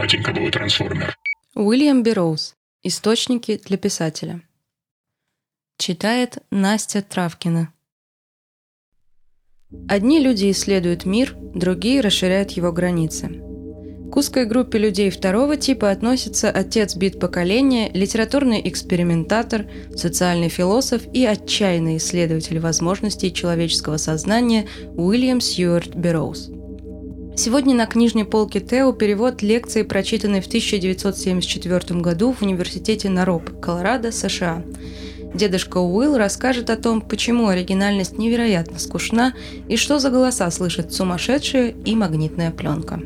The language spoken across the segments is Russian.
Батенька был трансформер. Уильям Берроуз. Источники для писателя. Читает Настя Травкина. Одни люди исследуют мир, другие расширяют его границы. К узкой группе людей второго типа относятся отец бит поколения, литературный экспериментатор, социальный философ и отчаянный исследователь возможностей человеческого сознания Уильям Сьюарт Берроуз. Сегодня на книжной полке Тео перевод лекции, прочитанной в 1974 году в Университете Нароп, Колорадо, США. Дедушка Уилл расскажет о том, почему оригинальность невероятно скучна и что за голоса слышит сумасшедшая и магнитная пленка.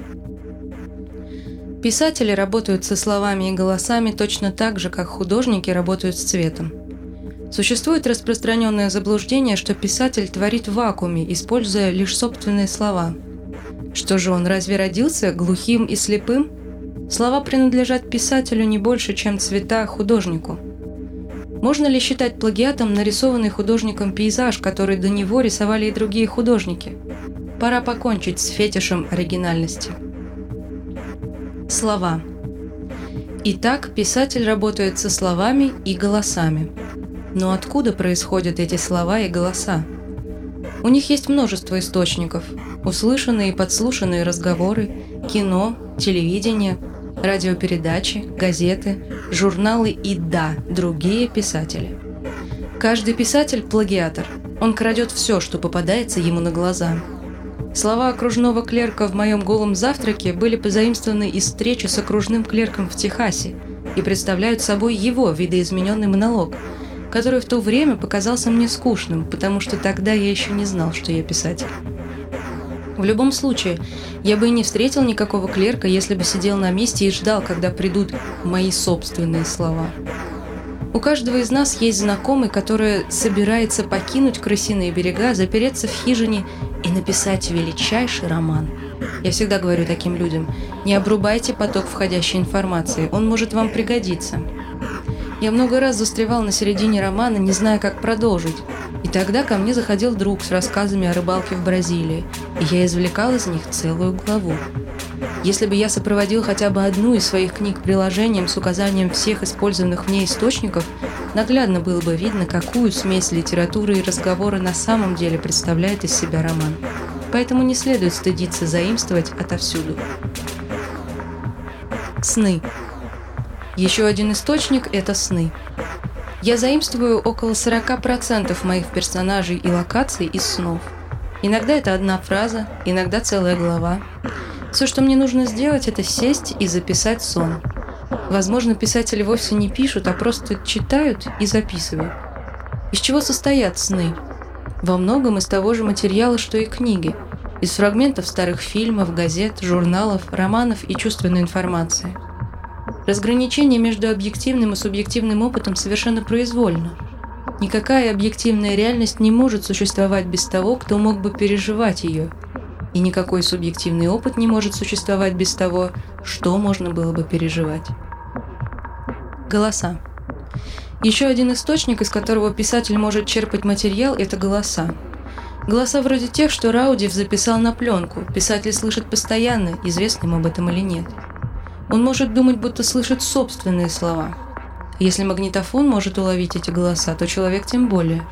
Писатели работают со словами и голосами точно так же, как художники работают с цветом. Существует распространенное заблуждение, что писатель творит в вакууме, используя лишь собственные слова. Что же он, разве родился глухим и слепым? Слова принадлежат писателю не больше, чем цвета художнику. Можно ли считать плагиатом нарисованный художником пейзаж, который до него рисовали и другие художники? Пора покончить с фетишем оригинальности. Слова. Итак, писатель работает со словами и голосами. Но откуда происходят эти слова и голоса? У них есть множество источников. Услышанные и подслушанные разговоры, кино, телевидение, радиопередачи, газеты, журналы и, да, другие писатели. Каждый писатель – плагиатор. Он крадет все, что попадается ему на глаза – Слова окружного клерка в моем голом завтраке были позаимствованы из встречи с окружным клерком в Техасе и представляют собой его видоизмененный монолог, который в то время показался мне скучным, потому что тогда я еще не знал, что я писатель. В любом случае, я бы и не встретил никакого клерка, если бы сидел на месте и ждал, когда придут мои собственные слова. У каждого из нас есть знакомый, который собирается покинуть крысиные берега, запереться в хижине и написать величайший роман. Я всегда говорю таким людям, не обрубайте поток входящей информации, он может вам пригодиться. Я много раз застревал на середине романа, не зная, как продолжить. И тогда ко мне заходил друг с рассказами о рыбалке в Бразилии, и я извлекал из них целую главу. Если бы я сопроводил хотя бы одну из своих книг приложением с указанием всех использованных мне источников, наглядно было бы видно, какую смесь литературы и разговора на самом деле представляет из себя роман. Поэтому не следует стыдиться заимствовать отовсюду. Сны. Еще один источник – это сны. Я заимствую около 40% моих персонажей и локаций из снов. Иногда это одна фраза, иногда целая глава. Все, что мне нужно сделать, это сесть и записать сон. Возможно, писатели вовсе не пишут, а просто читают и записывают. Из чего состоят сны? Во многом из того же материала, что и книги. Из фрагментов старых фильмов, газет, журналов, романов и чувственной информации. Разграничение между объективным и субъективным опытом совершенно произвольно. Никакая объективная реальность не может существовать без того, кто мог бы переживать ее – и никакой субъективный опыт не может существовать без того, что можно было бы переживать. Голоса. Еще один источник, из которого писатель может черпать материал, это голоса. Голоса вроде тех, что Раудив записал на пленку, писатель слышит постоянно, известно ему об этом или нет. Он может думать, будто слышит собственные слова. Если магнитофон может уловить эти голоса, то человек тем более.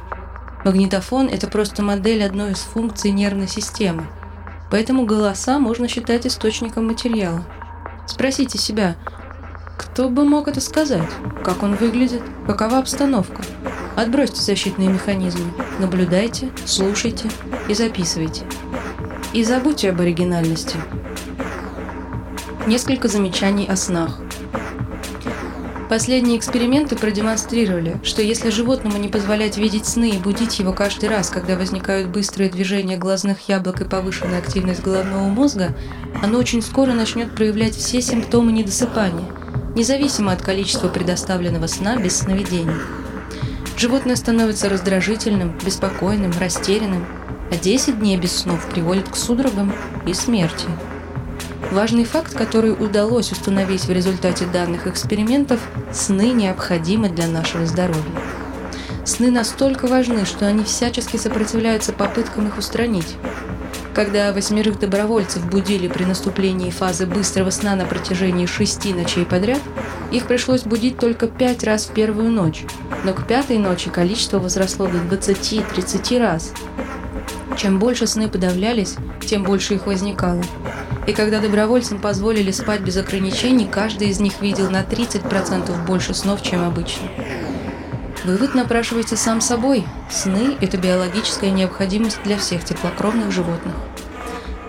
Магнитофон – это просто модель одной из функций нервной системы – Поэтому голоса можно считать источником материала. Спросите себя, кто бы мог это сказать? Как он выглядит? Какова обстановка? Отбросьте защитные механизмы. Наблюдайте, слушайте и записывайте. И забудьте об оригинальности. Несколько замечаний о снах. Последние эксперименты продемонстрировали, что если животному не позволять видеть сны и будить его каждый раз, когда возникают быстрые движения глазных яблок и повышенная активность головного мозга, оно очень скоро начнет проявлять все симптомы недосыпания, независимо от количества предоставленного сна без сновидений. Животное становится раздражительным, беспокойным, растерянным, а 10 дней без снов приводит к судорогам и смерти. Важный факт, который удалось установить в результате данных экспериментов – сны необходимы для нашего здоровья. Сны настолько важны, что они всячески сопротивляются попыткам их устранить. Когда восьмерых добровольцев будили при наступлении фазы быстрого сна на протяжении шести ночей подряд, их пришлось будить только пять раз в первую ночь, но к пятой ночи количество возросло до 20-30 раз. Чем больше сны подавлялись, тем больше их возникало. И когда добровольцам позволили спать без ограничений, каждый из них видел на 30% больше снов, чем обычно. Вывод напрашивается сам собой. Сны – это биологическая необходимость для всех теплокровных животных.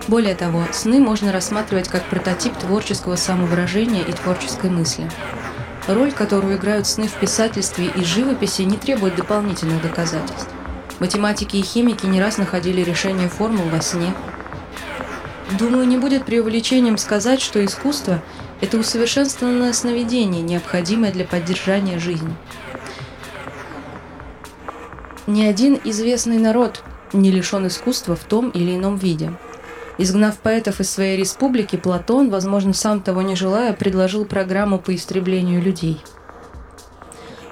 Более того, сны можно рассматривать как прототип творческого самовыражения и творческой мысли. Роль, которую играют сны в писательстве и живописи, не требует дополнительных доказательств. Математики и химики не раз находили решение формул во сне. Думаю, не будет преувеличением сказать, что искусство – это усовершенствованное сновидение, необходимое для поддержания жизни. Ни один известный народ не лишен искусства в том или ином виде. Изгнав поэтов из своей республики, Платон, возможно, сам того не желая, предложил программу по истреблению людей.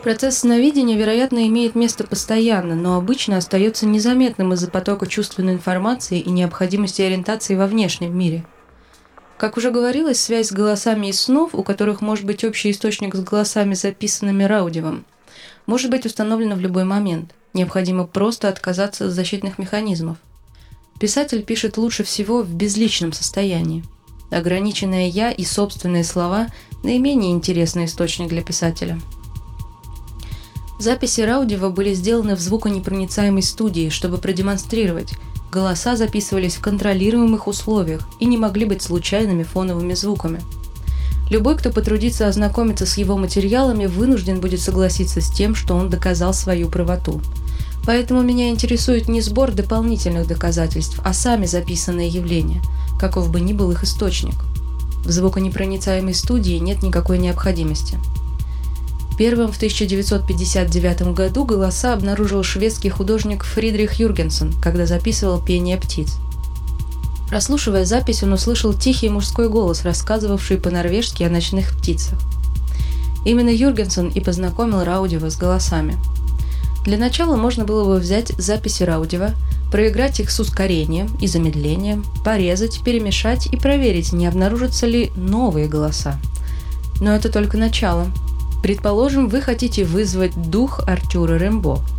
Процесс сновидения, вероятно, имеет место постоянно, но обычно остается незаметным из-за потока чувственной информации и необходимости ориентации во внешнем мире. Как уже говорилось, связь с голосами из снов, у которых может быть общий источник с голосами, записанными Раудевым, может быть установлена в любой момент – Необходимо просто отказаться от защитных механизмов. Писатель пишет лучше всего в безличном состоянии. Ограниченное «я» и собственные слова – наименее интересный источник для писателя. Записи Раудева были сделаны в звуконепроницаемой студии, чтобы продемонстрировать, голоса записывались в контролируемых условиях и не могли быть случайными фоновыми звуками – Любой, кто потрудится ознакомиться с его материалами, вынужден будет согласиться с тем, что он доказал свою правоту. Поэтому меня интересует не сбор дополнительных доказательств, а сами записанные явления, каков бы ни был их источник. В звуконепроницаемой студии нет никакой необходимости. Первым в 1959 году голоса обнаружил шведский художник Фридрих Юргенсен, когда записывал пение птиц. Прослушивая запись, он услышал тихий мужской голос, рассказывавший по-норвежски о ночных птицах. Именно Юргенсон и познакомил Раудева с голосами. Для начала можно было бы взять записи Раудева, проиграть их с ускорением и замедлением, порезать, перемешать и проверить, не обнаружатся ли новые голоса. Но это только начало. Предположим, вы хотите вызвать дух Артюра Рембо –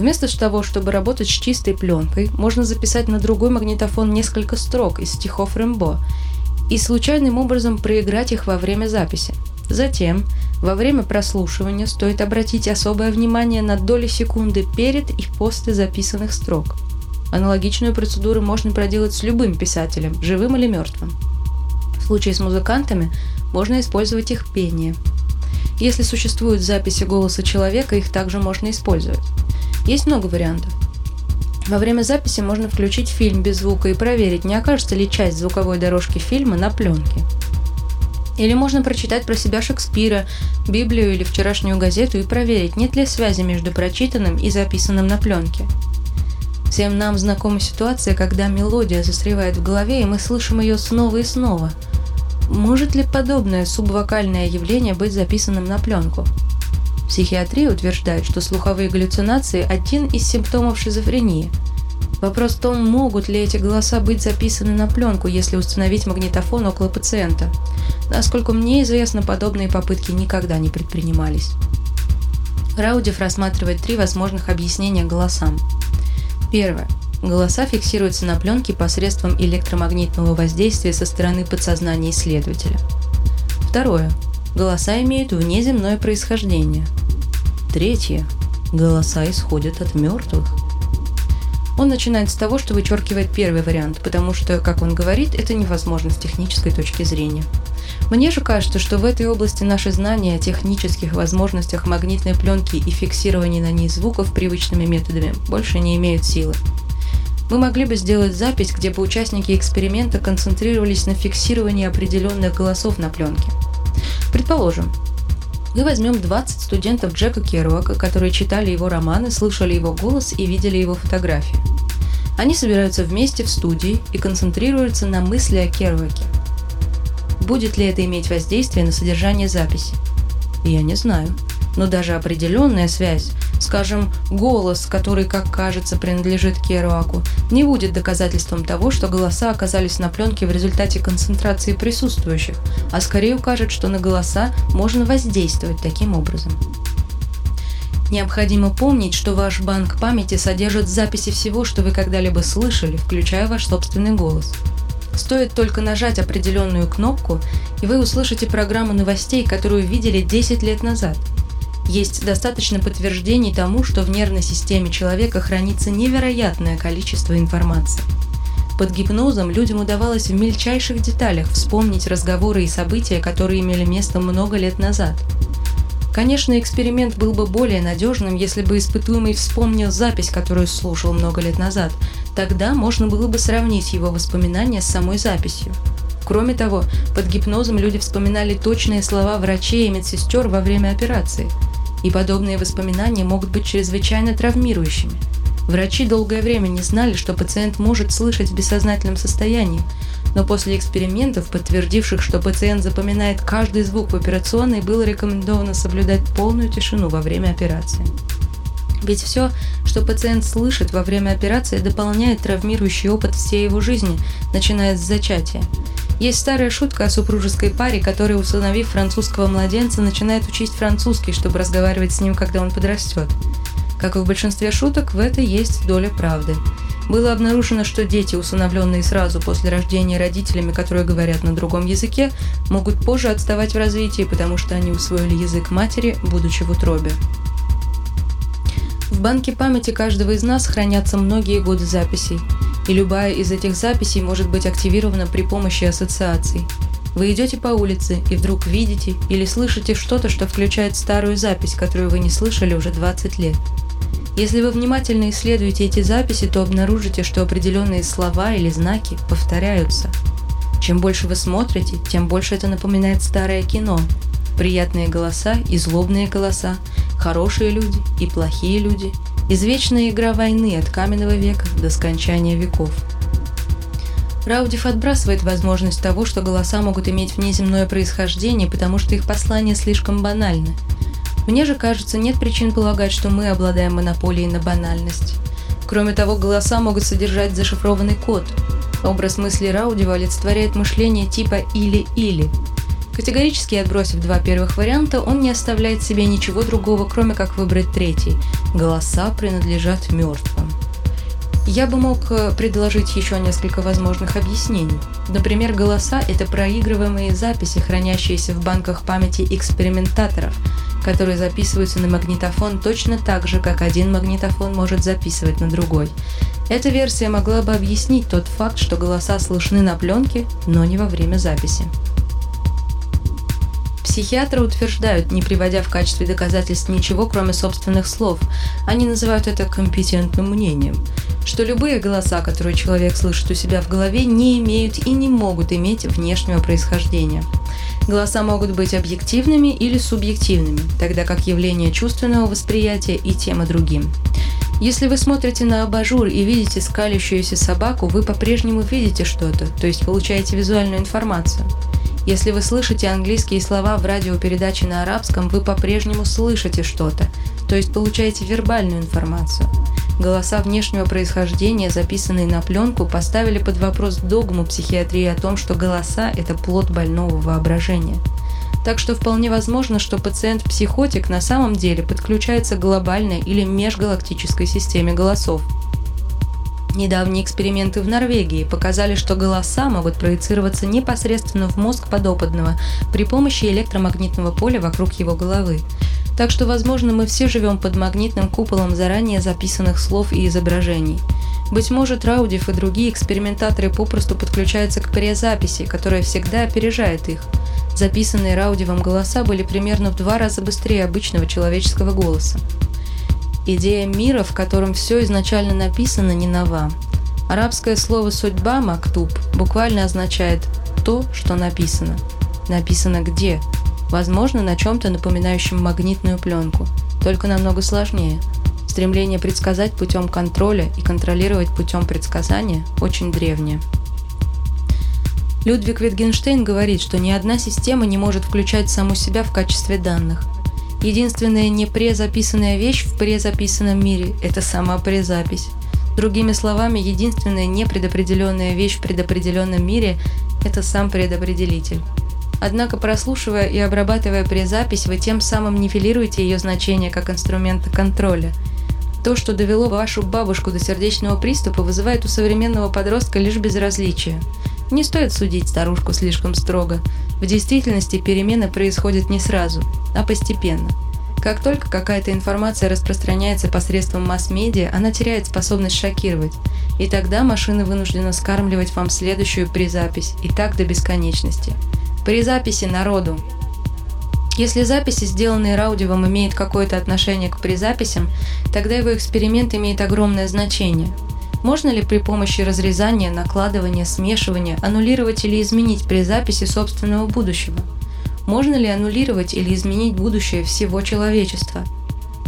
Вместо того, чтобы работать с чистой пленкой, можно записать на другой магнитофон несколько строк из стихов Рэмбо и случайным образом проиграть их во время записи. Затем, во время прослушивания стоит обратить особое внимание на доли секунды перед и после записанных строк. Аналогичную процедуру можно проделать с любым писателем, живым или мертвым. В случае с музыкантами можно использовать их пение. Если существуют записи голоса человека, их также можно использовать. Есть много вариантов. Во время записи можно включить фильм без звука и проверить, не окажется ли часть звуковой дорожки фильма на пленке. Или можно прочитать про себя Шекспира, Библию или вчерашнюю газету и проверить, нет ли связи между прочитанным и записанным на пленке. Всем нам знакома ситуация, когда мелодия застревает в голове, и мы слышим ее снова и снова. Может ли подобное субвокальное явление быть записанным на пленку? Психиатрия утверждает, что слуховые галлюцинации – один из симптомов шизофрении. Вопрос в том, могут ли эти голоса быть записаны на пленку, если установить магнитофон около пациента. Насколько мне известно, подобные попытки никогда не предпринимались. Раудев рассматривает три возможных объяснения голосам. Первое. Голоса фиксируются на пленке посредством электромагнитного воздействия со стороны подсознания исследователя. Второе. Голоса имеют внеземное происхождение. Третье. Голоса исходят от мертвых. Он начинает с того, что вычеркивает первый вариант, потому что, как он говорит, это невозможно с технической точки зрения. Мне же кажется, что в этой области наши знания о технических возможностях магнитной пленки и фиксировании на ней звуков привычными методами больше не имеют силы. Мы могли бы сделать запись, где бы участники эксперимента концентрировались на фиксировании определенных голосов на пленке – Предположим, мы возьмем 20 студентов Джека Керуака, которые читали его романы, слышали его голос и видели его фотографии. Они собираются вместе в студии и концентрируются на мысли о Керуаке. Будет ли это иметь воздействие на содержание записи? Я не знаю. Но даже определенная связь Скажем, голос, который, как кажется, принадлежит Керуаку, не будет доказательством того, что голоса оказались на пленке в результате концентрации присутствующих, а скорее укажет, что на голоса можно воздействовать таким образом. Необходимо помнить, что ваш банк памяти содержит записи всего, что вы когда-либо слышали, включая ваш собственный голос. Стоит только нажать определенную кнопку, и вы услышите программу новостей, которую видели 10 лет назад. Есть достаточно подтверждений тому, что в нервной системе человека хранится невероятное количество информации. Под гипнозом людям удавалось в мельчайших деталях вспомнить разговоры и события, которые имели место много лет назад – Конечно, эксперимент был бы более надежным, если бы испытуемый вспомнил запись, которую слушал много лет назад. Тогда можно было бы сравнить его воспоминания с самой записью. Кроме того, под гипнозом люди вспоминали точные слова врачей и медсестер во время операции. И подобные воспоминания могут быть чрезвычайно травмирующими. Врачи долгое время не знали, что пациент может слышать в бессознательном состоянии, но после экспериментов, подтвердивших, что пациент запоминает каждый звук в операционной, было рекомендовано соблюдать полную тишину во время операции. Ведь все, что пациент слышит во время операции, дополняет травмирующий опыт всей его жизни, начиная с зачатия. Есть старая шутка о супружеской паре, которая, усыновив французского младенца, начинает учить французский, чтобы разговаривать с ним, когда он подрастет. Как и в большинстве шуток, в этой есть доля правды. Было обнаружено, что дети, усыновленные сразу после рождения родителями, которые говорят на другом языке, могут позже отставать в развитии, потому что они усвоили язык матери, будучи в утробе. В банке памяти каждого из нас хранятся многие годы записей, и любая из этих записей может быть активирована при помощи ассоциаций. Вы идете по улице и вдруг видите или слышите что-то, что включает старую запись, которую вы не слышали уже 20 лет – если вы внимательно исследуете эти записи, то обнаружите, что определенные слова или знаки повторяются. Чем больше вы смотрите, тем больше это напоминает старое кино. Приятные голоса и злобные голоса, хорошие люди и плохие люди, извечная игра войны от каменного века до скончания веков. Раудив отбрасывает возможность того, что голоса могут иметь внеземное происхождение, потому что их послания слишком банальны – мне же кажется, нет причин полагать, что мы обладаем монополией на банальность. Кроме того, голоса могут содержать зашифрованный код. Образ мысли Раудева олицетворяет мышление типа «или-или». Категорически отбросив два первых варианта, он не оставляет себе ничего другого, кроме как выбрать третий. Голоса принадлежат мертвым. Я бы мог э, предложить еще несколько возможных объяснений. Например, голоса – это проигрываемые записи, хранящиеся в банках памяти экспериментаторов, которые записываются на магнитофон точно так же, как один магнитофон может записывать на другой. Эта версия могла бы объяснить тот факт, что голоса слышны на пленке, но не во время записи. Психиатры утверждают, не приводя в качестве доказательств ничего, кроме собственных слов. Они называют это компетентным мнением что любые голоса, которые человек слышит у себя в голове, не имеют и не могут иметь внешнего происхождения. Голоса могут быть объективными или субъективными, тогда как явление чувственного восприятия и тема другим. Если вы смотрите на абажур и видите скалящуюся собаку, вы по-прежнему видите что-то, то есть получаете визуальную информацию. Если вы слышите английские слова в радиопередаче на арабском, вы по-прежнему слышите что-то, то есть получаете вербальную информацию. Голоса внешнего происхождения, записанные на пленку, поставили под вопрос догму психиатрии о том, что голоса – это плод больного воображения. Так что вполне возможно, что пациент-психотик на самом деле подключается к глобальной или межгалактической системе голосов. Недавние эксперименты в Норвегии показали, что голоса могут проецироваться непосредственно в мозг подопытного при помощи электромагнитного поля вокруг его головы. Так что, возможно, мы все живем под магнитным куполом заранее записанных слов и изображений. Быть может, Раудив и другие экспериментаторы попросту подключаются к перезаписи, которая всегда опережает их. Записанные Раудивом голоса были примерно в два раза быстрее обычного человеческого голоса. Идея мира, в котором все изначально написано, не нова. Арабское слово «судьба» «мактуб» буквально означает «то, что написано». Написано где? Возможно, на чем-то напоминающем магнитную пленку, только намного сложнее. Стремление предсказать путем контроля и контролировать путем предсказания очень древнее. Людвиг Витгенштейн говорит, что ни одна система не может включать саму себя в качестве данных. Единственная не презаписанная вещь в презаписанном мире – это сама презапись. Другими словами, единственная непредопределенная вещь в предопределенном мире – это сам предопределитель. Однако, прослушивая и обрабатывая презапись, вы тем самым нивелируете ее значение как инструмента контроля. То, что довело вашу бабушку до сердечного приступа, вызывает у современного подростка лишь безразличие. Не стоит судить старушку слишком строго. В действительности перемены происходят не сразу, а постепенно – как только какая-то информация распространяется посредством масс-медиа, она теряет способность шокировать. И тогда машина вынуждена скармливать вам следующую призапись, и так до бесконечности. При записи народу. Если записи, сделанные Раудиевым, имеют какое-то отношение к призаписям, тогда его эксперимент имеет огромное значение. Можно ли при помощи разрезания, накладывания, смешивания аннулировать или изменить призаписи собственного будущего? Можно ли аннулировать или изменить будущее всего человечества?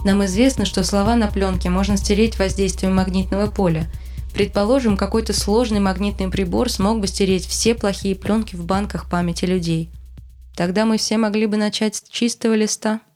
Нам известно, что слова на пленке можно стереть воздействием магнитного поля. Предположим, какой-то сложный магнитный прибор смог бы стереть все плохие пленки в банках памяти людей. Тогда мы все могли бы начать с чистого листа –